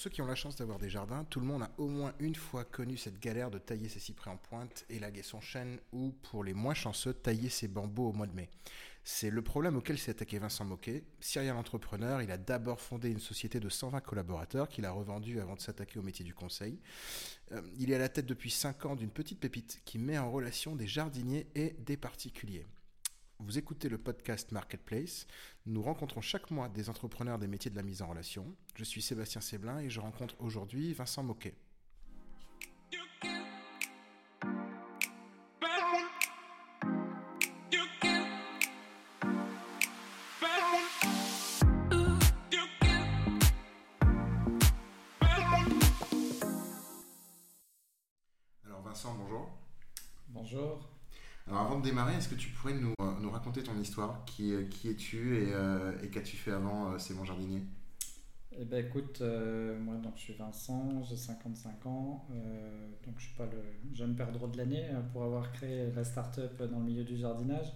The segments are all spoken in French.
Pour ceux qui ont la chance d'avoir des jardins, tout le monde a au moins une fois connu cette galère de tailler ses cyprès en pointe, élaguer son chêne ou, pour les moins chanceux, tailler ses bambous au mois de mai. C'est le problème auquel s'est attaqué Vincent Moquet. Serial entrepreneur, il a d'abord fondé une société de 120 collaborateurs qu'il a revendue avant de s'attaquer au métier du conseil. Euh, il est à la tête depuis 5 ans d'une petite pépite qui met en relation des jardiniers et des particuliers. Vous écoutez le podcast Marketplace. Nous rencontrons chaque mois des entrepreneurs des métiers de la mise en relation. Je suis Sébastien Séblin et je rencontre aujourd'hui Vincent Moquet. Démarrer, est-ce que tu pourrais nous, euh, raconter ton histoire? Qui, euh, qui es-tu et, euh, et qu'as-tu fait avant C'est mon jardinier? Eh ben écoute, moi donc je suis Vincent, j'ai 55 ans, donc je suis pas le jeune perdreau de l'année pour avoir créé la start-up dans le milieu du jardinage.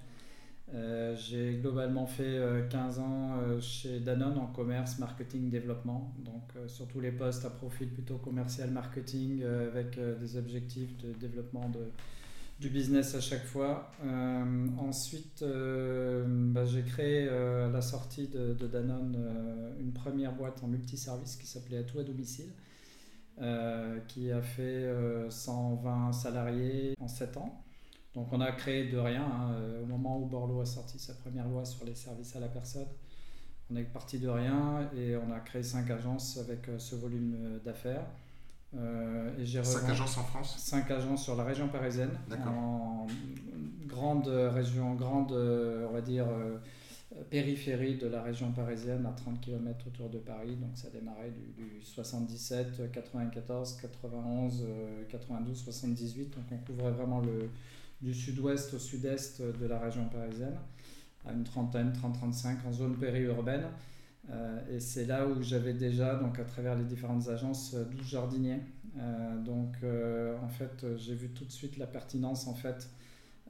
J'ai globalement fait euh, 15 ans chez Danone en commerce, marketing, développement, donc sur tous les postes à profil plutôt commercial, marketing, avec des objectifs de développement de, du business à chaque fois. Euh, ensuite, euh, bah, j'ai créé euh, à la sortie de, Danone une première boîte en multiservice qui s'appelait Atout à domicile, qui a fait euh, 120 salariés en 7 ans. Donc on a créé de rien hein, au moment où Borloo a sorti sa première loi sur les services à la personne. On est parti de rien et on a créé 5 agences avec ce volume d'affaires. Euh, et j'ai 5 revendu- agences en France Cinq agences sur la région parisienne, en grande région, grande, euh, on va dire, euh, périphérie de la région parisienne, à 30 km autour de Paris. Donc ça démarrait du, du 77, 94, 91, euh, 92, 78. Donc on couvrait vraiment le, du sud-ouest au sud-est de la région parisienne, à une trentaine, 30-35 en zone périurbaine. Euh, et c'est là où j'avais déjà, donc à travers les différentes agences, euh, 12 jardiniers. Euh, donc euh, en fait, euh, j'ai vu tout de suite la pertinence en fait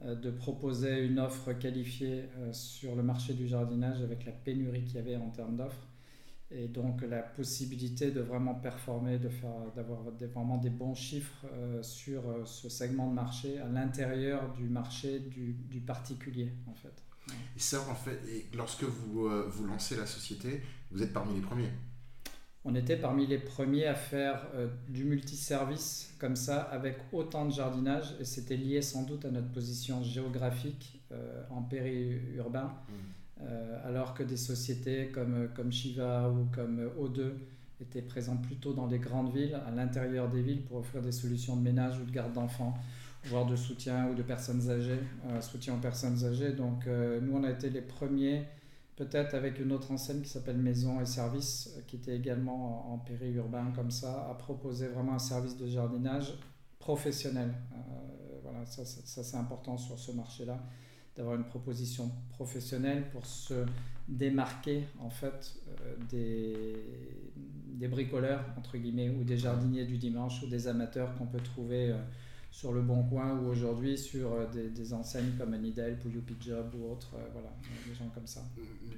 euh, de proposer une offre qualifiée euh, sur le marché du jardinage avec la pénurie qu'il y avait en termes d'offres et donc la possibilité de vraiment performer, de faire, d'avoir vraiment des bons chiffres euh, sur euh, ce segment de marché à l'intérieur du marché du, du particulier en fait. Et ça, en fait, et lorsque vous, euh, vous lancez la société, vous êtes parmi les premiers. On était parmi les premiers à faire euh, du multiservice comme ça avec autant de jardinage et c'était lié sans doute à notre position géographique euh, en périurbain euh, alors que des sociétés comme, comme Shiva ou comme O2 étaient présentes plutôt dans les grandes villes, à l'intérieur des villes pour offrir des solutions de ménage ou de garde d'enfants voire de soutien ou de personnes âgées, euh, soutien aux personnes âgées. Donc euh, nous on a été les premiers peut-être avec une autre enseigne qui s'appelle Maison et Services, euh, qui était également en, périurbain comme ça, à proposer vraiment un service de jardinage professionnel. Voilà, ça, ça, c'est important sur ce marché-là, d'avoir une proposition professionnelle pour se démarquer en fait des, des bricoleurs entre guillemets ou des jardiniers du dimanche ou des amateurs qu'on peut trouver sur le Bon Coin ou aujourd'hui sur euh, des, des enseignes comme Anidel ou Job ou autres, euh, voilà, des gens comme ça.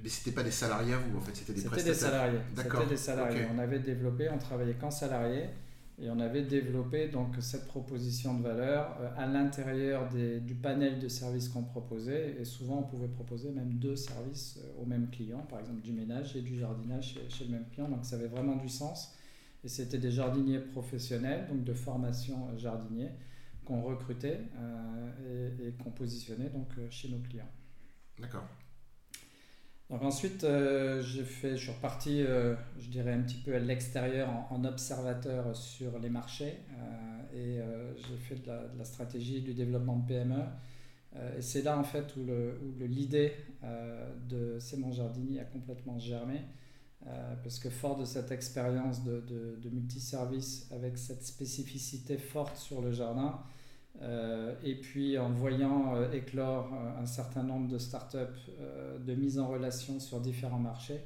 Mais c'était pas des salariés vous, en fait, c'était des C'était des salariés. D'accord. C'était des salariés. On avait développé, on travaillait qu'en salariés et on avait développé donc cette proposition de valeur euh, à l'intérieur du panel de services qu'on proposait et souvent on pouvait proposer même deux services euh, au même client, par exemple du ménage et du jardinage chez, chez le même client. Donc ça avait vraiment du sens et c'était des jardiniers professionnels, donc de formation jardinier qu'on recrutait euh, et, et qu'on positionnait donc euh, chez nos clients. D'accord. Donc ensuite, euh, j'ai fait, je suis reparti, euh, je dirais un petit peu à l'extérieur en, en observateur sur les marchés et j'ai fait de la, de la stratégie du développement de PME. Et c'est là en fait où le- où le- l'idée euh, de C'est mon jardinier a complètement germé. euh, parce que fort de cette expérience de, de, de multiservice avec cette spécificité forte sur le jardin, et puis en voyant euh, éclore euh, un certain nombre de startups euh, de mise en relation sur différents marchés,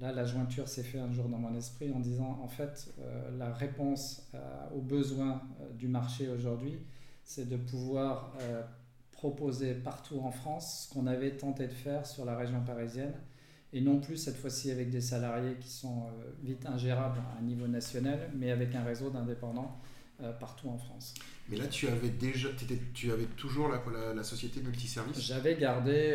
là la jointure s'est faite un jour dans mon esprit en disant en fait euh, la réponse euh, aux besoins euh, du marché aujourd'hui, c'est de pouvoir euh, proposer partout en France ce qu'on avait tenté de faire sur la région parisienne et non plus cette fois-ci avec des salariés qui sont vite ingérables à un niveau national, mais avec un réseau d'indépendants partout en France. Mais là, tu avais déjà, tu avais toujours la, la, la société multiservice? J'avais gardé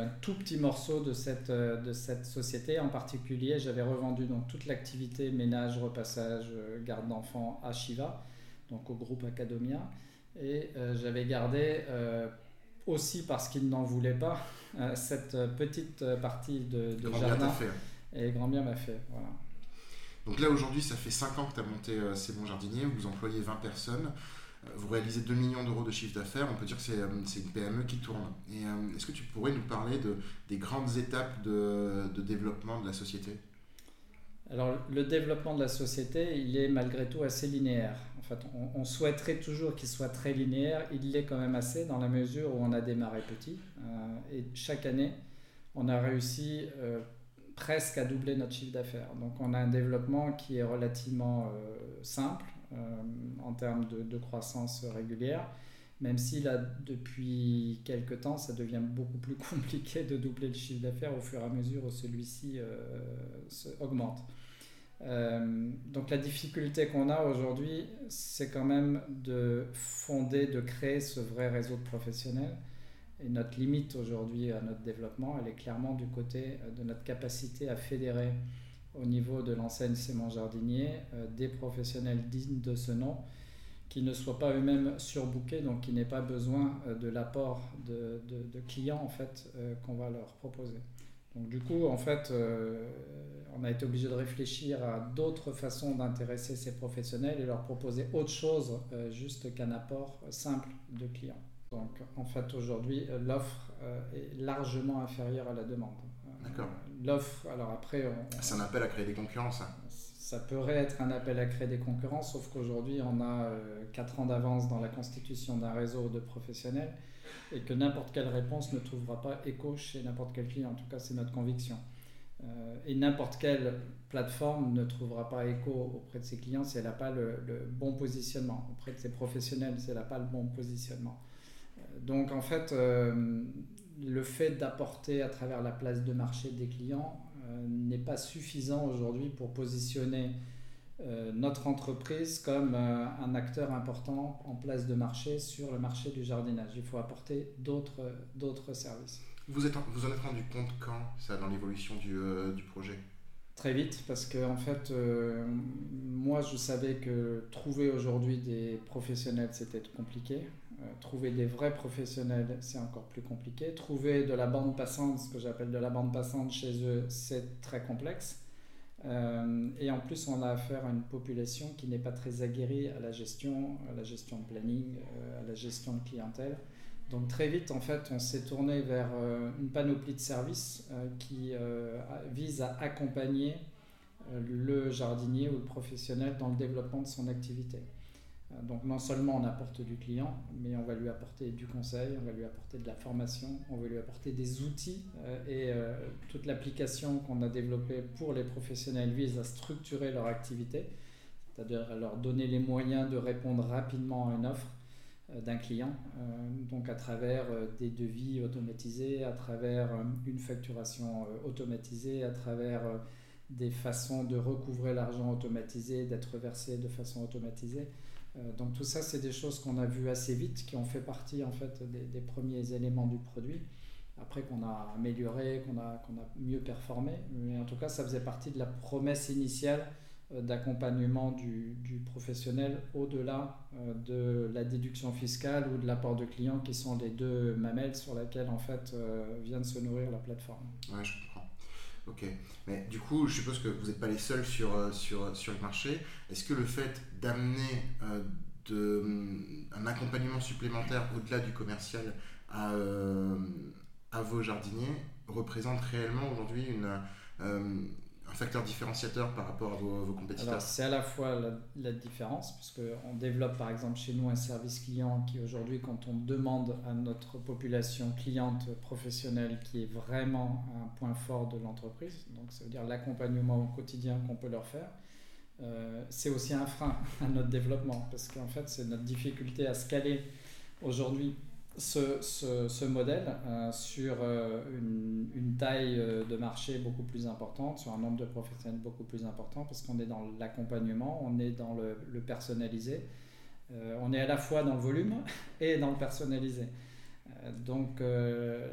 un tout petit morceau de cette, de cette société. En particulier, j'avais revendu donc toute l'activité ménage, repassage, garde d'enfants à Shiva, donc au groupe Academia. Et j'avais gardé aussi parce qu'il n'en voulait pas, euh, cette petite partie de, de grand jardin. Bien fait. Et grand bien m'a fait. Voilà. Donc là, aujourd'hui, ça fait 5 ans que tu as monté euh, C'est bon jardinier, vous employez 20 personnes, euh, vous réalisez 2 millions d'euros de chiffre d'affaires, on peut dire que c'est une PME qui tourne. Est-ce que tu pourrais nous parler de, des grandes étapes de, développement de la société? Alors, le développement de la société, il est malgré tout assez linéaire. En fait, on, souhaiterait toujours qu'il soit très linéaire. Il l'est quand même assez dans la mesure où on a démarré petit. Euh, et chaque année, on a réussi euh, presque à doubler notre chiffre d'affaires. Donc, on a un développement qui est relativement euh, simple en termes de, de, croissance régulière. Même si là, depuis quelques temps, ça devient beaucoup plus compliqué de doubler le chiffre d'affaires au fur et à mesure où celui-ci augmente. Euh, donc la difficulté qu'on a aujourd'hui, c'est quand même de fonder, de créer ce vrai réseau de professionnels. Et notre limite aujourd'hui à notre développement, elle est clairement du côté euh, de notre capacité à fédérer au niveau de l'enseigne Sémon Jardinier euh, des professionnels dignes de ce nom, qui ne soient pas eux-mêmes surbookés, donc qui n'aient pas besoin de l'apport de, clients en fait qu'on va leur proposer. Donc du coup, en fait, on a été obligé de réfléchir à d'autres façons d'intéresser ces professionnels et leur proposer autre chose euh, juste qu'un apport simple de clients. Donc en fait aujourd'hui l'offre euh, est largement inférieure à la demande. D'accord. L'offre, alors après... C'est un appel à créer des concurrences. Hein. Ça pourrait être un appel à créer des concurrences, sauf qu'aujourd'hui on a 4 euh, ans d'avance dans la constitution d'un réseau de professionnels et que n'importe quelle réponse ne trouvera pas écho chez n'importe quel client. En tout cas c'est notre conviction. Euh, et n'importe quelle plateforme ne trouvera pas écho auprès de ses clients si elle n'a pas le, bon positionnement, auprès de ses professionnels si elle n'a pas le bon positionnement. Euh, donc en fait, euh, le fait d'apporter à travers la place de marché des clients n'est pas suffisant aujourd'hui pour positionner notre entreprise comme un acteur important en place de marché sur le marché du jardinage. Il faut apporter d'autres services. Vous, êtes, vous en êtes rendu compte quand, ça, dans l'évolution du, euh, du, projet? Très vite, parce que en fait, euh, moi, je savais que trouver aujourd'hui des professionnels, c'était compliqué. Euh, trouver des vrais professionnels, c'est encore plus compliqué. Trouver de la bande passante, ce que j'appelle de la bande passante chez eux, c'est très complexe. et en plus, on a affaire à une population qui n'est pas très aguerrie à la gestion, à la gestion de planning, à la gestion de clientèle. Donc très vite, en fait, on s'est tourné vers euh, une panoplie de services euh, qui euh, vise à accompagner le jardinier ou le professionnel dans le développement de son activité. Donc non seulement on apporte du client, mais on va lui apporter du conseil, on va lui apporter de la formation, on va lui apporter des outils et toute l'application qu'on a développée pour les professionnels vise à structurer leur activité, c'est-à-dire à leur donner les moyens de répondre rapidement à une offre euh, d'un client, euh, donc à travers euh, des devis automatisés, à travers une facturation automatisée, à travers des façons de recouvrer l'argent automatisé, d'être versé de façon automatisée. Donc tout ça, c'est des choses qu'on a vues assez vite, qui ont fait partie en fait des, premiers éléments du produit. Après qu'on a amélioré, qu'on a, a mieux performé, mais en tout cas, ça faisait partie de la promesse initiale euh, d'accompagnement du, professionnel au-delà euh, de la déduction fiscale ou de l'apport de clients qui sont les deux mamelles sur lesquelles en fait euh, vient de se nourrir la plateforme. Ok. Mais du coup, je suppose que vous n'êtes pas les seuls sur, sur, sur le marché. Est-ce que le fait d'amener de, un accompagnement supplémentaire au-delà du commercial à, à vos jardiniers représente réellement aujourd'hui une un facteur différenciateur par rapport à vos, compétiteurs. C'est à la fois la, différence, parce qu'on développe par exemple chez nous un service client qui aujourd'hui, quand on demande à notre population cliente professionnelle, qui est vraiment un point fort de l'entreprise, donc ça veut dire l'accompagnement au quotidien qu'on peut leur faire, euh, c'est aussi un frein à notre développement, parce qu'en fait c'est notre difficulté à scaler aujourd'hui ce, ce, modèle euh, sur euh, une, taille euh, de marché beaucoup plus importante, sur un nombre de professionnels beaucoup plus important, parce qu'on est dans l'accompagnement, on est dans le, le personnalisé, on est à la fois dans le volume et dans le personnalisé. donc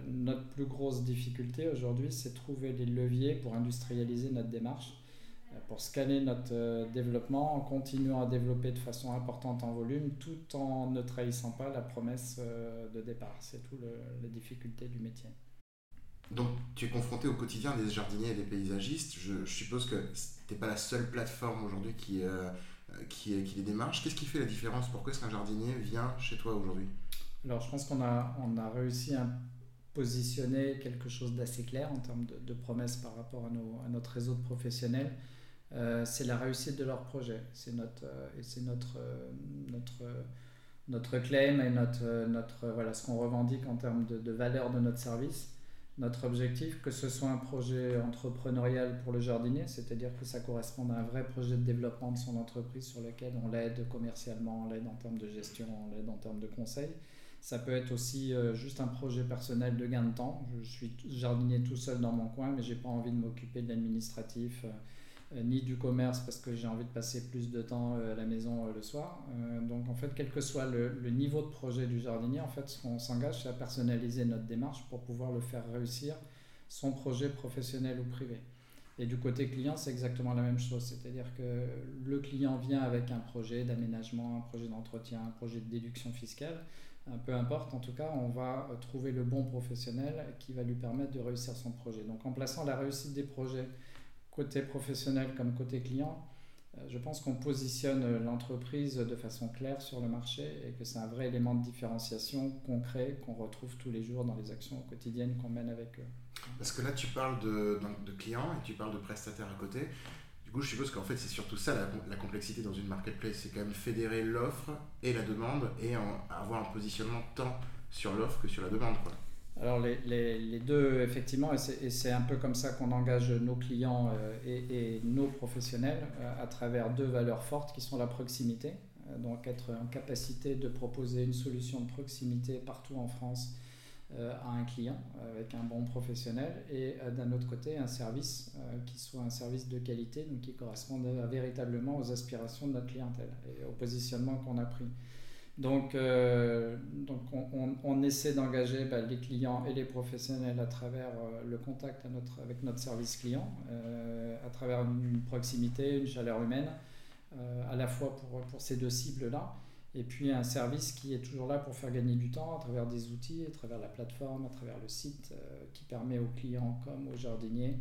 notre plus grosse difficulté aujourd'hui, c'est trouver les leviers pour industrialiser notre démarche pour scanner notre euh, développement en continuant à développer de façon importante en volume tout en ne trahissant pas la promesse euh, de départ. C'est tout la difficulté du métier. Donc tu es confronté au quotidien des jardiniers et des paysagistes. Je, suppose que tu n'es pas la seule plateforme aujourd'hui qui, euh, qui, qui, les démarche. Qu'est-ce qui fait la différence? Pourquoi est-ce qu'un jardinier vient chez toi aujourd'hui? Alors je pense qu'on a, on a réussi à positionner quelque chose d'assez clair en termes de, de promesses par rapport à, nos, à, notre réseau de professionnels. Euh, c'est la réussite de leur projet. C'est notre, euh, c'est notre, euh, notre, notre claim et notre, notre, voilà, ce qu'on revendique en termes de, valeur de notre service. Notre objectif, que ce soit un projet entrepreneurial pour le jardinier, c'est-à-dire que ça corresponde à un vrai projet de développement de son entreprise sur lequel on l'aide commercialement, on l'aide en termes de gestion, on l'aide en termes de conseil. Ça peut être aussi juste un projet personnel de gain de temps. Je suis jardinier tout seul dans mon coin, mais j'ai pas envie de m'occuper de l'administratif. Euh, ni du commerce parce que j'ai envie de passer plus de temps euh, à la maison euh, le soir. donc en fait, quel que soit le, niveau de projet du jardinier, en fait, ce qu'on s'engage, c'est à personnaliser notre démarche pour pouvoir le faire réussir, son projet professionnel ou privé. Et du côté client, c'est exactement la même chose. C'est-à-dire que le client vient avec un projet d'aménagement, un projet d'entretien, un projet de déduction fiscale. Peu importe, en tout cas, on va trouver le bon professionnel qui va lui permettre de réussir son projet. Donc en plaçant la réussite des projets côté professionnel comme côté client, euh, je pense qu'on positionne l'entreprise de façon claire sur le marché et que c'est un vrai élément de différenciation concret qu'on retrouve tous les jours dans les actions quotidiennes qu'on mène avec eux. Parce que là, tu parles de, de clients et tu parles de prestataires à côté. Du coup, je suppose qu'en fait, c'est surtout ça la, complexité dans une marketplace. C'est quand même fédérer l'offre et la demande et avoir un positionnement tant sur l'offre que sur la demande. Alors les, deux, effectivement, et c'est un peu comme ça qu'on engage nos clients euh, et, nos professionnels euh, à travers deux valeurs fortes qui sont la proximité, euh, donc être en capacité de proposer une solution de proximité partout en France à un client avec un bon professionnel et d'un autre côté un service qui soit un service de qualité, donc qui corresponde véritablement aux aspirations de notre clientèle et au positionnement qu'on a pris. Donc, euh, on, essaie d'engager bah, les clients et les professionnels à travers euh, le contact avec notre service client, euh, à travers une, proximité, une chaleur humaine, à la fois pour, pour ces deux cibles-là, et puis un service qui est toujours là pour faire gagner du temps à travers des outils, à travers la plateforme, à travers le site, qui permet aux clients comme aux jardiniers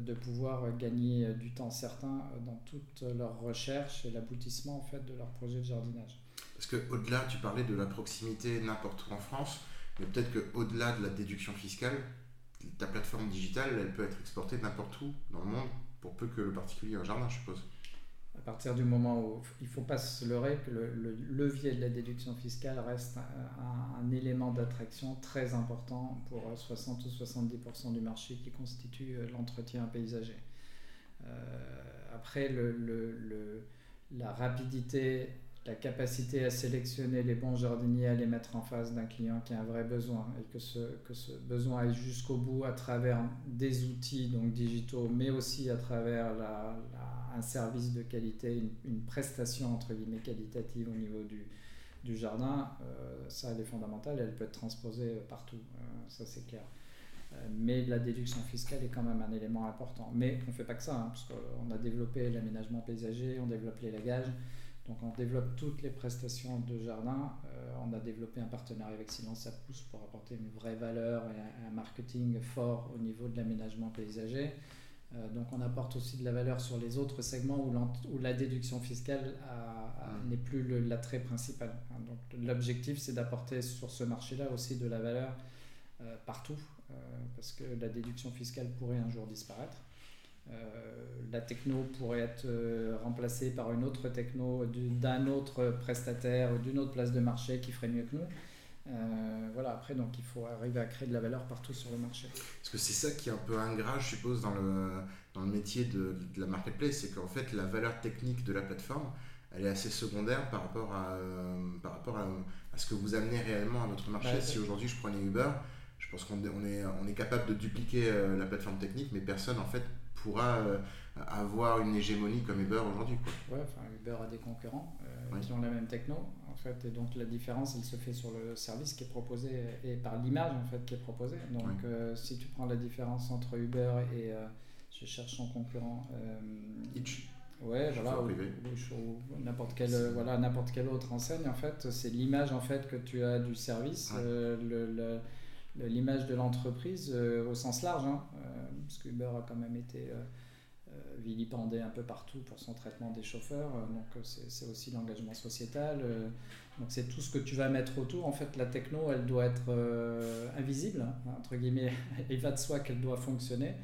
de pouvoir gagner du temps certain dans toute leur recherche et l'aboutissement en fait, de leur projet de jardinage. Parce qu'au-delà, tu parlais de la proximité n'importe où en France, mais peut-être qu'au-delà de la déduction fiscale, ta plateforme digitale, elle peut être exportée n'importe où dans le monde, pour peu que le particulier ait un jardin, je suppose. À partir du moment où il ne faut pas se leurrer que le, levier de la déduction fiscale reste un, élément d'attraction très important pour 60 ou 70% du marché qui constitue euh, l'entretien paysager. Euh, après, la rapidité la capacité à sélectionner les bons jardiniers, à les mettre en face d'un client qui a un vrai besoin et que ce, que ce besoin aille jusqu'au bout à travers des outils donc digitaux, mais aussi à travers un service de qualité, une, prestation entre guillemets qualitative au niveau du, du jardin, euh, ça elle est fondamentale, elle peut être transposée partout, euh, ça c'est clair. Euh, mais la déduction fiscale est quand même un élément important. Mais on ne fait pas que ça, hein, parce qu'on a développé l'aménagement paysager, on développe l'élagage. Donc on développe toutes les prestations de jardin. Euh, on a développé un partenariat avec Silence à Pousse pour apporter une vraie valeur et un, marketing fort au niveau de l'aménagement paysager. Euh, donc on apporte aussi de la valeur sur les autres segments où, où la déduction fiscale mmh. n'est plus l'attrait principal. Hein, donc l'objectif c'est d'apporter sur ce marché-là aussi de la valeur euh, partout parce que la déduction fiscale pourrait un jour disparaître. Euh, la techno pourrait être euh, remplacée par une autre techno d'un autre prestataire ou d'une autre place de marché qui ferait mieux que nous. Euh, voilà, après, donc il faut arriver à créer de la valeur partout sur le marché. Parce que c'est ça qui est un peu ingrat, je suppose, dans le, dans le métier de, de la marketplace, c'est qu'en fait, la valeur technique de la plateforme, elle est assez secondaire par rapport à, par rapport à, ce que vous amenez réellement à votre marché. si aujourd'hui je prenais Uber, je pense qu'on on est, on est capable de dupliquer la plateforme technique, mais personne en fait pourra avoir une hégémonie comme Uber aujourd'hui. Ouais, enfin, Uber a des concurrents qui ont la même techno fait. Et donc la différence, elle se fait sur le service qui est proposé et par l'image en fait qui est proposée. Donc euh, si tu prends la différence entre Uber et euh, je cherche son concurrent. Euh, Hitch. Ouais, voilà, ou, n'importe quelle, voilà, n'importe quelle autre enseigne, en fait, c'est l'image en fait que tu as du service, le, l'image de l'entreprise au sens large, hein, parce que Uber a quand même été vilipendé un peu partout pour son traitement des chauffeurs. Euh, donc euh, c'est aussi l'engagement sociétal. Euh, donc c'est tout ce que tu vas mettre autour. En fait, la techno, elle doit être invisible, hein, entre guillemets. Il va de soi qu'elle doit fonctionner,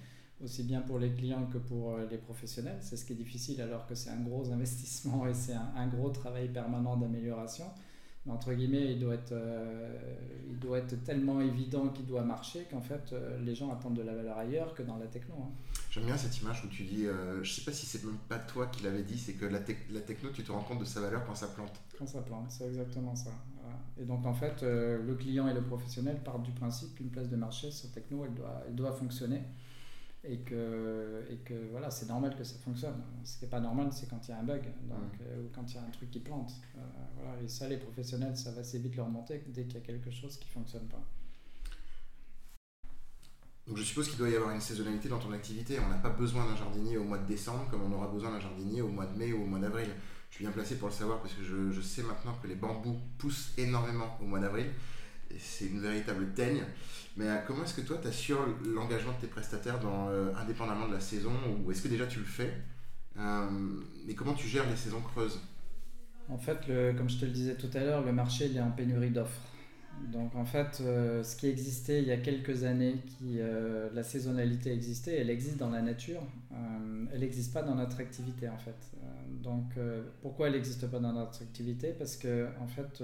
aussi bien pour les clients que pour les professionnels. C'est ce qui est difficile alors que c'est un gros investissement et c'est un, gros travail permanent d'amélioration entre guillemets, il doit être, euh, il doit être tellement évident qu'il doit marcher qu'en fait, euh, les gens attendent de la valeur ailleurs que dans la techno. Hein. J'aime bien cette image où tu dis, euh, je sais pas si c'est même pas toi qui l'avais dit, c'est que la, la, techno, tu te rends compte de sa valeur quand ça plante. Quand ça plante, c'est exactement ça. Et donc en fait, le client et le professionnel partent du principe qu'une place de marché, cette techno, elle doit, elle doit fonctionner et que, et que voilà, c'est normal que ça fonctionne. Ce qui n'est pas normal, c'est quand il y a un bug donc, euh, ou quand il y a un truc qui plante. Euh, voilà, et ça, les professionnels, ça va assez vite leur monter dès qu'il y a quelque chose qui ne fonctionne pas. Donc je suppose qu'il doit y avoir une saisonnalité dans ton activité. On n'a pas besoin d'un jardinier au mois de décembre comme on aura besoin d'un jardinier au mois de mai ou au mois d'avril. Je suis bien placé pour le savoir parce que je, je sais maintenant que les bambous poussent énormément au mois d'avril. C'est une véritable teigne. Mais euh, comment est-ce que toi, tu assures l'engagement de tes prestataires euh, indépendamment de la saison Ou est-ce que déjà tu le fais euh, Mais comment tu gères les saisons creuses? En fait, comme je te le disais tout à l'heure, le marché il est en pénurie d'offres. Donc en fait, ce qui existait il y a quelques années, qui, la saisonnalité existait, elle existe dans la nature, elle n'existe pas dans notre activité en fait. donc pourquoi elle n'existe pas dans notre activité? Parce que en fait,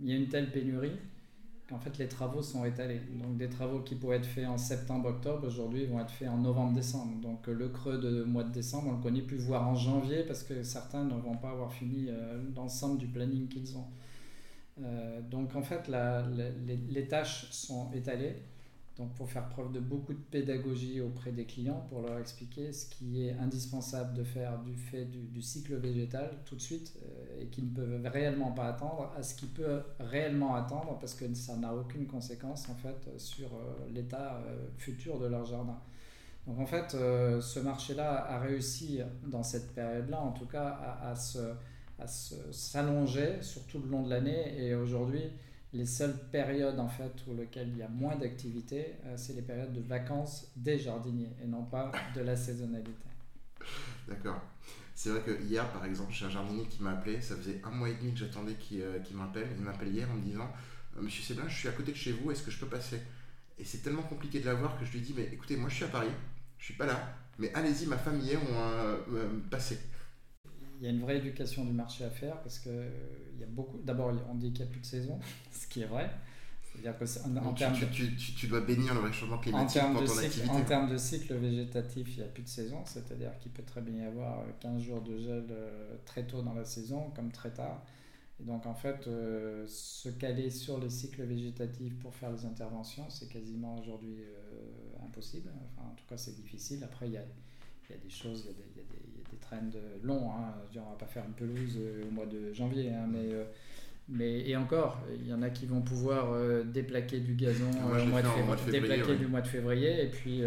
il y a une telle pénurie en fait les travaux sont étalés. Donc des travaux qui pourraient être faits en septembre-octobre, aujourd'hui vont être faits en novembre-décembre. Donc le creux de mois de décembre, on ne le connaît plus, voire en janvier, parce que certains ne vont pas avoir fini euh, l'ensemble du planning qu'ils ont. Euh, donc en fait, les, tâches sont étalées. Donc pour faire preuve de beaucoup de pédagogie auprès des clients, pour leur expliquer ce qui est indispensable de faire du fait du, cycle végétal tout de suite euh, et qui ne peuvent réellement pas attendre à ce qui peut réellement attendre parce que ça n'a aucune conséquence en fait sur euh, l'état euh, futur de leur jardin. Donc en fait, ce marché-là a réussi dans cette période-là en tout cas à, à s'allonger sur tout le long de l'année et aujourd'hui les seules périodes en fait où lequel il y a moins d'activité, euh, c'est les périodes de vacances des jardiniers et non pas de la saisonnalité. D'accord. C'est vrai que hier, par exemple, j'ai un jardinier qui m'a appelé. Ça faisait un mois et demi que j'attendais qu'il euh, m'appelle. Il m'appelle hier en me disant euh, Monsieur Séblin, je suis à côté de chez vous, est-ce que je peux passer? Et c'est tellement compliqué de l'avoir que je lui dis Mais écoutez, moi je suis à Paris, je suis pas là, mais allez-y, ma femme hier ont passé il y a une vraie éducation du marché à faire parce que il y a beaucoup. D'abord, on dit qu'il n'y a plus de saison, ce qui est vrai. C'est-à-dire que en, tu, tu, tu, dois bénir le réchauffement climatique en ton activité. En termes de cycle végétatif, il n'y a plus de saison, c'est-à-dire qu'il peut très bien y avoir 15 jours de gel euh, très tôt dans la saison comme très tard. Et donc en fait, euh, se caler sur les cycles végétatifs pour faire les interventions, c'est quasiment aujourd'hui euh, impossible. Enfin, en tout cas, c'est difficile. Après, il y a, il y a des choses, il y a des, il y a des des trends longs. Hein. on va pas faire une pelouse euh, au mois de janvier, hein, mais, euh, mais et encore, il y en a qui vont pouvoir euh, déplaquer du gazon au mois, de février, déplaquer du mois de février. Et puis,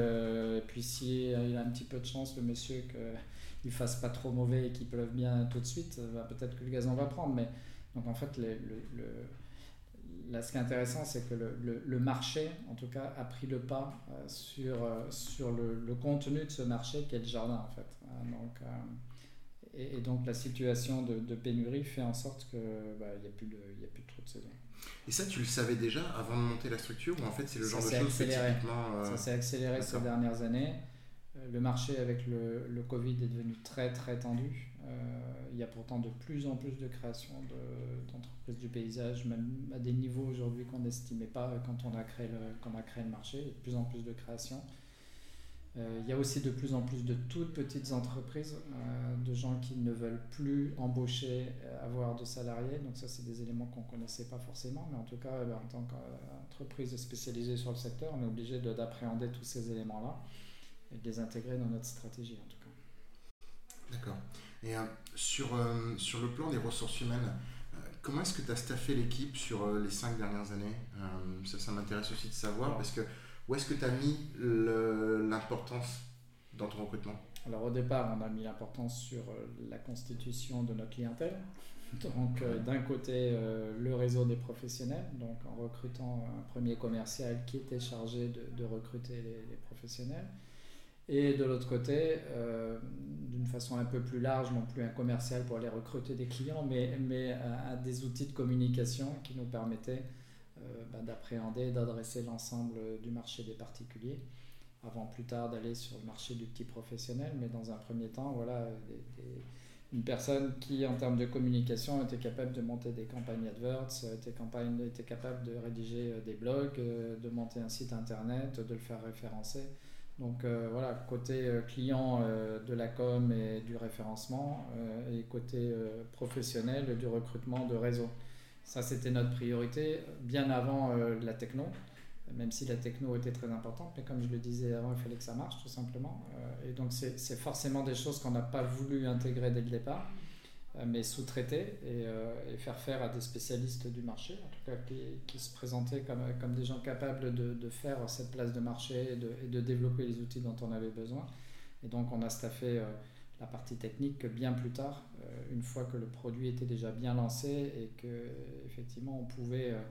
puis si il a un petit peu de chance, le monsieur, qu'il fasse pas trop mauvais et qu'il pleuve bien tout de suite, bah, peut-être que le gazon va prendre. Mais donc en fait, le, le là, ce qui est intéressant, c'est que le, le, marché, en tout cas, a pris le pas euh, sur, euh, sur le, le, contenu de ce marché qui est le jardin, en fait. Hein, donc, euh, et, donc, la situation de, de, pénurie fait en sorte qu'il bah, n'y a, plus de, a plus trop de saison. Et ça, tu le savais déjà avant de monter la structure ou en fait c'est le genre de choses. Ça s'est accéléré ces dernières années. Le marché avec le, le Covid est devenu très très tendu. Euh, il y a pourtant de plus en plus de création d'entreprises du paysage, même à des niveaux aujourd'hui qu'on n'estimait pas quand on, a créé le, marché. De plus en plus de création. Euh, il y a aussi de plus en plus de toutes petites entreprises, euh, de gens qui ne veulent plus embaucher, avoir de salariés. Donc ça, c'est des éléments qu'on ne connaissait pas forcément. Mais en tout cas, en tant qu'entreprise spécialisée sur le secteur, on est obligé d'appréhender tous ces éléments-là et de les intégrer dans notre stratégie, en tout cas. D'accord. Et sur, sur le plan des ressources humaines, comment est-ce que tu as staffé l'équipe sur les cinq dernières années? Ça, ça m'intéresse aussi de savoir parce que où est-ce que tu as mis l'importance dans ton recrutement? Alors au départ, on a mis l'importance sur euh, la constitution de notre clientèle. Donc euh, d'un côté, euh, le réseau des professionnels, donc en recrutant un premier commercial qui était chargé de, recruter les, professionnels. Et de l'autre côté, d'une façon un peu plus large, non plus un commercial pour aller recruter des clients, mais, mais des outils de communication qui nous permettaient euh, bah, d'appréhender d'adresser l'ensemble du marché des particuliers avant plus tard d'aller sur le marché du petit professionnel. Mais dans un premier temps, voilà, une personne qui, en termes de communication, était capable de monter des campagnes AdWords, était, campagne, était capable de rédiger euh, des blogs, euh, de monter un site internet, de le faire référencer. Donc voilà, côté client de la com et du référencement, et côté professionnel du recrutement de réseau. Ça, c'était notre priorité bien avant euh, la techno, même si la techno était très importante. Mais comme je le disais avant, il fallait que ça marche tout simplement. Euh, et donc, c'est forcément des choses qu'on n'a pas voulu intégrer dès le départ, euh, mais sous-traiter et, faire faire à des spécialistes du marché, en tout cas qui, se présentaient comme, comme des gens capables de, faire cette place de marché et de, développer les outils dont on avait besoin. Et donc, on a staffé la partie technique bien plus tard, euh, une fois que le produit était déjà bien lancé et que effectivement on pouvait euh,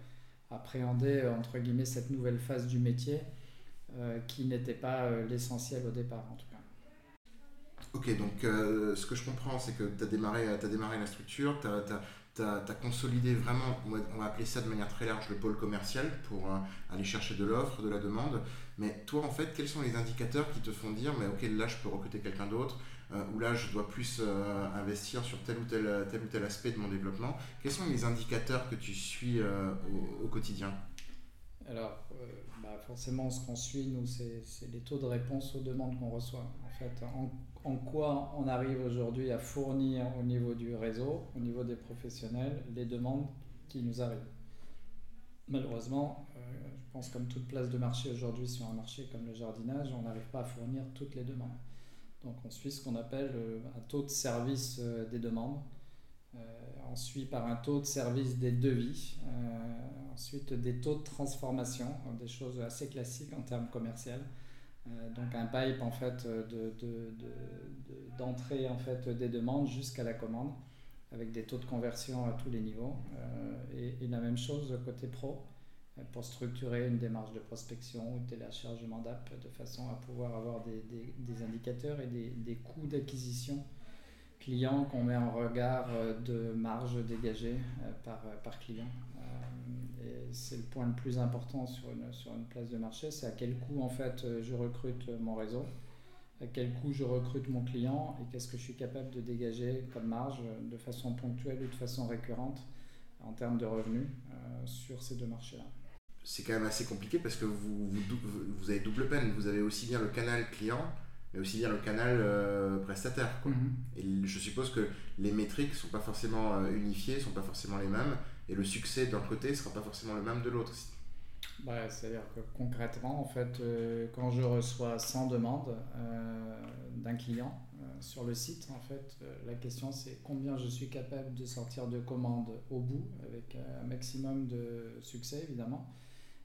appréhender euh, entre guillemets cette nouvelle phase du métier qui n'était pas l'essentiel au départ en tout. Ok, donc ce que je comprends, c'est que tu as démarré, as démarré la structure, tu as, consolidé vraiment, on va, appeler ça de manière très large, le pôle commercial pour aller chercher de l'offre, de la demande. Mais toi, en fait, quels sont les indicateurs qui te font dire, mais ok, là, je peux recruter quelqu'un d'autre, euh, où là je dois plus euh, investir sur tel ou tel, tel ou tel aspect de mon développement. Quels sont les indicateurs que tu suis euh, au, quotidien? Alors, bah, forcément, ce qu'on suit, nous, c'est les taux de réponse aux demandes qu'on reçoit. En quoi on arrive aujourd'hui à fournir au niveau du réseau, au niveau des professionnels, les demandes qui nous arrivent. Malheureusement, je pense comme toute place de marché aujourd'hui sur un marché comme le jardinage, on n'arrive pas à fournir toutes les demandes. Donc on suit ce qu'on appelle euh, un taux de service euh, des demandes. Euh, on suit par un taux de service des devis. ensuite des taux de transformation, des choses assez classiques en termes commerciaux. Donc un pipe en fait d'entrée en fait des demandes jusqu'à la commande avec des taux de conversion à tous les niveaux. et, la même chose côté pro pour structurer une démarche de prospection ou de téléchargement d'app de façon à pouvoir avoir des, indicateurs et des, coûts d'acquisition clients qu'on met en regard euh, de marge dégagée euh, par, euh, par client. C'est le point le plus important sur une, sur une place de marché, c'est à quel coût en fait je recrute mon réseau, à quel coût je recrute mon client? Et qu'est-ce que je suis capable de dégager comme marge de façon ponctuelle ou de façon récurrente en termes de revenus sur ces deux marchés-là? C'est quand même assez compliqué parce que vous, vous, avez double peine. Vous avez aussi bien le canal client, mais aussi bien le canal euh, prestataire. Mhm. Et je suppose que les métriques ne sont pas forcément euh, unifiées, ne sont pas forcément les mêmes, et le succès d'un côté ne sera pas forcément le même de l'autre. Bah, C'est-à-dire que concrètement, en fait, euh, quand je reçois 100 demandes d'un client sur le site, en fait, la question c'est combien je suis capable de sortir de commandes au bout, avec un maximum de succès évidemment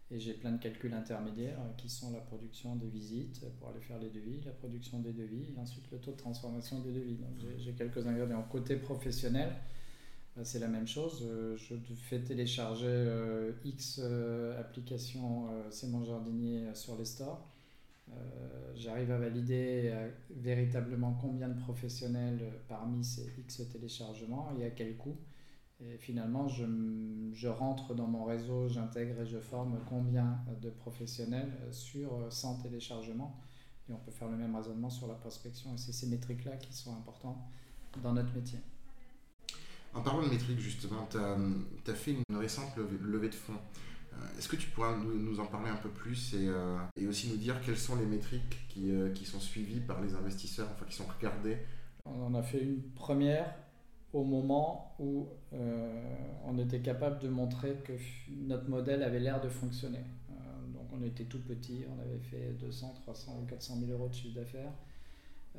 et j'ai plein de calculs intermédiaires euh, qui sont la production des visites pour aller faire les devis, la production des devis et ensuite le taux de transformation des devis. Donc j'ai quelques ingrédients. Côté professionnel, c'est la même chose. Euh, je fais télécharger euh, X applications C'est mon jardinier sur les stores. J'arrive à valider véritablement combien de professionnels parmi ces X téléchargements et à quel coût. Et finalement, je, je rentre dans mon réseau, j'intègre et je forme combien de professionnels sur 100 téléchargements. Et on peut faire le même raisonnement sur la prospection. Et c'est ces métriques-là qui sont importantes dans notre métier. En parlant de métriques, justement, tu as, fait une récente levée, de fonds. Euh, Est-ce que tu pourras nous, en parler un peu plus et, et, aussi nous dire quelles sont les métriques qui, qui, sont suivies par les investisseurs, enfin qui sont regardées? On en a fait une première au moment où on était capable de montrer que notre modèle avait l'air de fonctionner. donc on était tout petit, on avait fait 200, 300 ou 400 000 euros de chiffre d'affaires.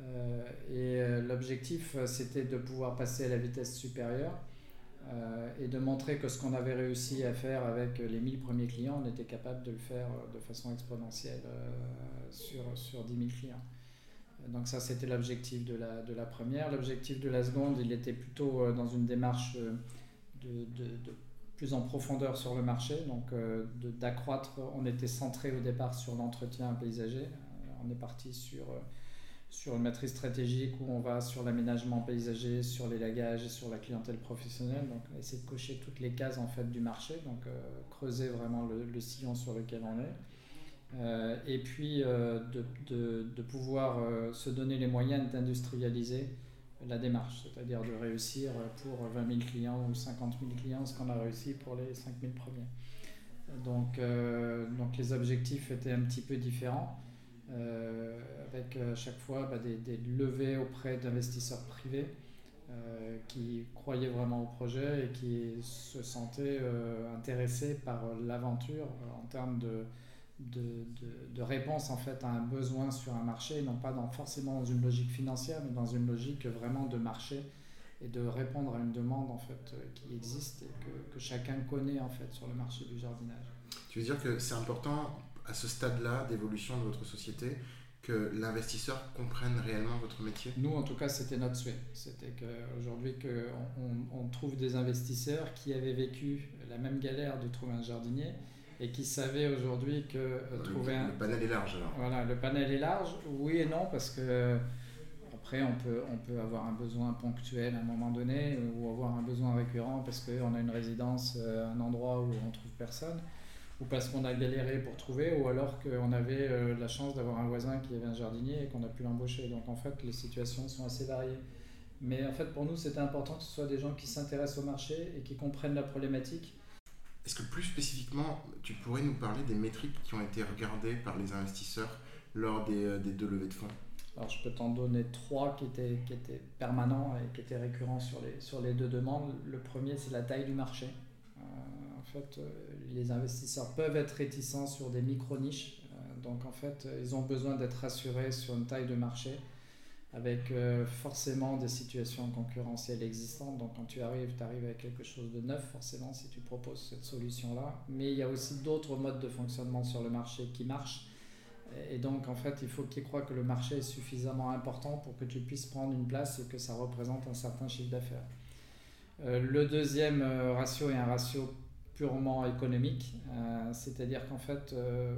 Euh, et euh, l'objectif, euh, c'était de pouvoir passer à la vitesse supérieure et de montrer que ce qu'on avait réussi à faire avec les 1000 premiers clients, on était capable de le faire de façon exponentielle sur, sur 10 000 clients. Donc ça, c'était l'objectif de la, de la première. L'objectif de la seconde, il était plutôt dans une démarche de, de, plus en profondeur sur le marché, donc d'accroître. On était centré au départ sur l'entretien paysager. On est parti sur sur une matrice stratégique où on va sur l'aménagement paysager, sur l'élagage et sur la clientèle professionnelle. Donc, essayer de cocher toutes les cases en fait du marché, donc euh, creuser vraiment le, sillon sur lequel on est. Euh, et puis euh, de, de, de, pouvoir se donner les moyens d'industrialiser la démarche, c'est-à-dire de réussir pour 20 000 clients ou 50 000 clients ce qu'on a réussi pour les 5 000 premiers. Donc, donc les objectifs étaient un petit peu différents. Euh, avec à euh, chaque fois bah, des, levées auprès d'investisseurs privés euh, qui croyaient vraiment au projet et qui se sentaient intéressés par l'aventure en termes de, de, de, réponse en fait à un besoin sur un marché, non pas dans, forcément dans une logique financière, mais dans une logique vraiment de marché et de répondre à une demande en fait qui existe et que, que, chacun connaît en fait sur le marché du jardinage. Tu veux dire que c'est important à ce stade-là d'évolution de votre société que l'investisseur comprenne réellement votre métier? Nous, en tout cas, c'était notre souhait. C'était qu'aujourd'hui, on, on, trouve des investisseurs qui avaient vécu la même galère de trouver un jardinier et qui savaient aujourd'hui que euh, trouver un... Le panel est large, alors. Voilà, le panel est large, oui et non, parce que après, on peut, on peut avoir un besoin ponctuel à un moment donné ou avoir un besoin récurrent parce qu'on a une résidence, euh, un endroit où on trouve personne ou parce qu'on a galéré pour trouver, ou alors qu'on avait euh, la chance d'avoir un voisin qui avait un jardinier et qu'on a pu l'embaucher. Donc en fait, les situations sont assez variées. Mais en fait, pour nous, c'était important que ce soit des gens qui s'intéressent au marché et qui comprennent la problématique. Est-ce que plus spécifiquement, tu pourrais nous parler des métriques qui ont été regardées par les investisseurs lors des, euh, des deux levées de fonds? Alors je peux t'en donner trois qui étaient, qui étaient permanents et qui étaient récurrents sur les, sur les deux demandes. Le premier, c'est la taille du marché. Euh, fait, les investisseurs peuvent être réticents sur des micro-niches. Euh, donc en fait, ils ont besoin d'être rassurés sur une taille de marché avec euh, forcément des situations concurrentielles existantes. Donc quand tu arrives, tu arrives avec quelque chose de neuf, forcément, si tu proposes cette solution-là. Mais il y a aussi d'autres modes de fonctionnement sur le marché qui marchent. Et donc en fait, il faut qu'ils croient que le marché est suffisamment important pour que tu puisses prendre une place et que ça représente un certain chiffre d'affaires. Euh, le deuxième ratio est un ratio purement économique, euh, c'est-à-dire qu'en fait, euh,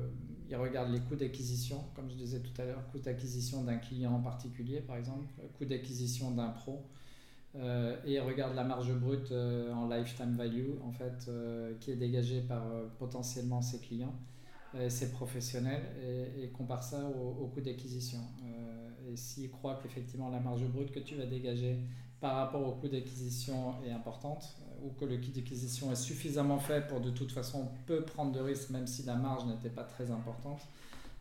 ils regardent les coûts d'acquisition, comme je disais tout à l'heure, coût d'acquisition d'un client en particulier, par exemple, coût d'acquisition d'un pro, euh, et ils regardent la marge brute en lifetime value, en fait, qui est dégagée par potentiellement ses clients, ses professionnels, et, et compare ça au, au coût d'acquisition. et s'ils croient qu'effectivement la marge brute que tu vas dégager par rapport au coût d'acquisition est importante, ou que le kit d'acquisition est suffisamment fait pour de toute façon peu prendre de risques même si la marge n'était pas très importante,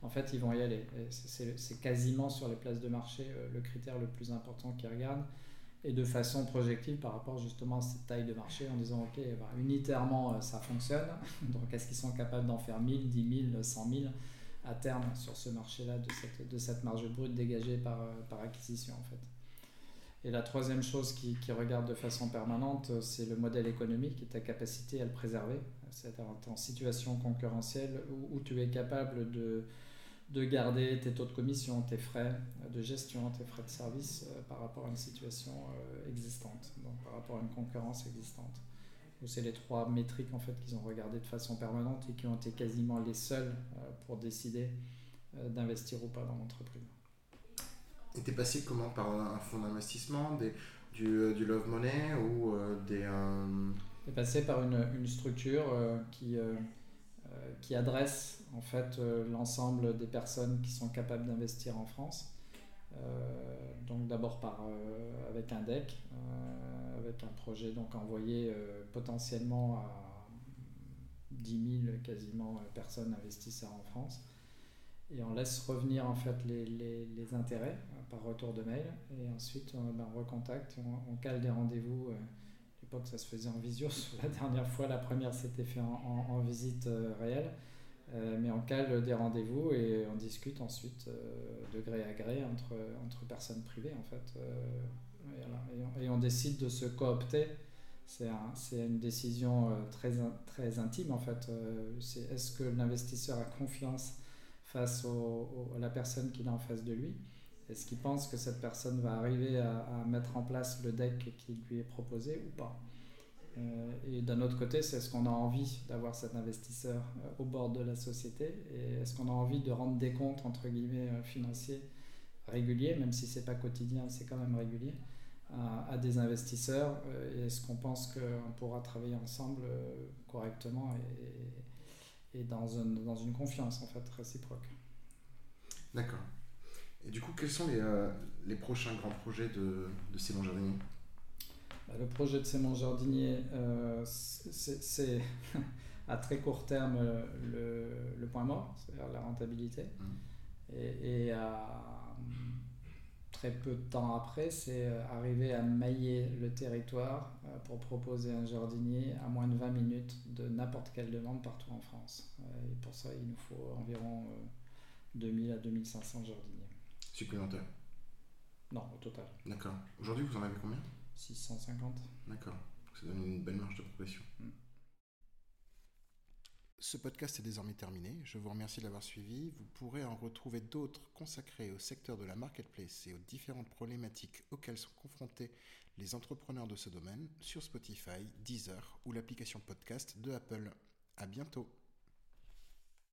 en fait ils vont y aller. C'est quasiment sur les places de marché euh, le critère le plus important qu'ils regardent et de façon projective par rapport justement à cette taille de marché en disant ok bah, unitairement euh, ça fonctionne donc est-ce qu'ils sont capables d'en faire 1000, 10 000, 100 000 à terme sur ce marché là de cette, de cette marge brute dégagée par, euh, par acquisition en fait? Et la troisième chose qui, qui regarde de façon permanente, c'est le modèle économique et ta capacité à le préserver. C'est-à-dire en situation concurrentielle où, tu es capable de, de, garder tes taux de commission, tes frais de gestion, tes frais de service euh, par rapport à une situation euh, existante, donc par rapport à une concurrence existante. C'est les trois métriques en fait qu'ils ont regardé de façon permanente et qui ont été quasiment les seuls euh, pour décider d'investir ou pas dans l'entreprise. Et t'es passé comment? Par un fonds d'investissement, du, euh, du, Love Money ou euh, des... Euh... T'es passé par une, une structure euh, qui, qui adresse en fait l'ensemble des personnes qui sont capables d'investir en France. donc d'abord par avec un deck, avec un projet donc envoyé potentiellement à 10 000 quasiment personnes investisseurs en France. Et on laisse revenir en fait les, les, intérêts par retour de mail. Et ensuite, on, ben, recontacte, on, cale des rendez-vous. à l'époque, ça se faisait en visio. La dernière fois, la première s'était fait en, visite réelle. mais on cale des rendez-vous et on discute ensuite de gré à gré entre, entre personnes privées en fait. Et, on, décide de se coopter. C'est un, une décision euh, très, très intime en fait. Euh, c'est est-ce que l'investisseur a confiance face à la personne qu'il a en face de lui. Est-ce qu'il pense que cette personne va arriver à, mettre en place le deck qui lui est proposé ou pas? Euh, Et d'un autre côté, c'est est-ce qu'on a envie d'avoir cet investisseur au bord de la société. Et est-ce qu'on a envie de rendre des comptes entre guillemets financiers réguliers, même si c'est pas quotidien, c'est quand même régulier à, des investisseurs? Euh, Est-ce qu'on pense qu'on pourra travailler ensemble euh, correctement et dans, une, dans une confiance en fait réciproque D'accord. Et du coup, quels sont les, euh, les prochains grands projets de, de Simon Jardinier? Bah, Le projet de Simon Jardinier, c'est à très court terme le, le point mort, c'est-à-dire la rentabilité. Mmh. Et, et à très peu de temps après, c'est euh, arriver à mailler le territoire euh, pour proposer un jardinier à moins de 20 minutes de n'importe quelle demande partout en France. Euh, et pour ça, il nous faut environ 2000 à 2500 jardiniers. Supplémentaires Non, au total. D'accord. Aujourd'hui, vous en avez combien? 650. D'accord. Ça donne une belle marge de progression. Mm. Ce podcast est désormais terminé. Je vous remercie de l'avoir suivi. Vous pourrez en retrouver d'autres consacrés au secteur de la marketplace et aux différentes problématiques auxquelles sont confrontés les entrepreneurs de ce domaine sur Spotify, Deezer ou l'application podcast de Apple. À bientôt.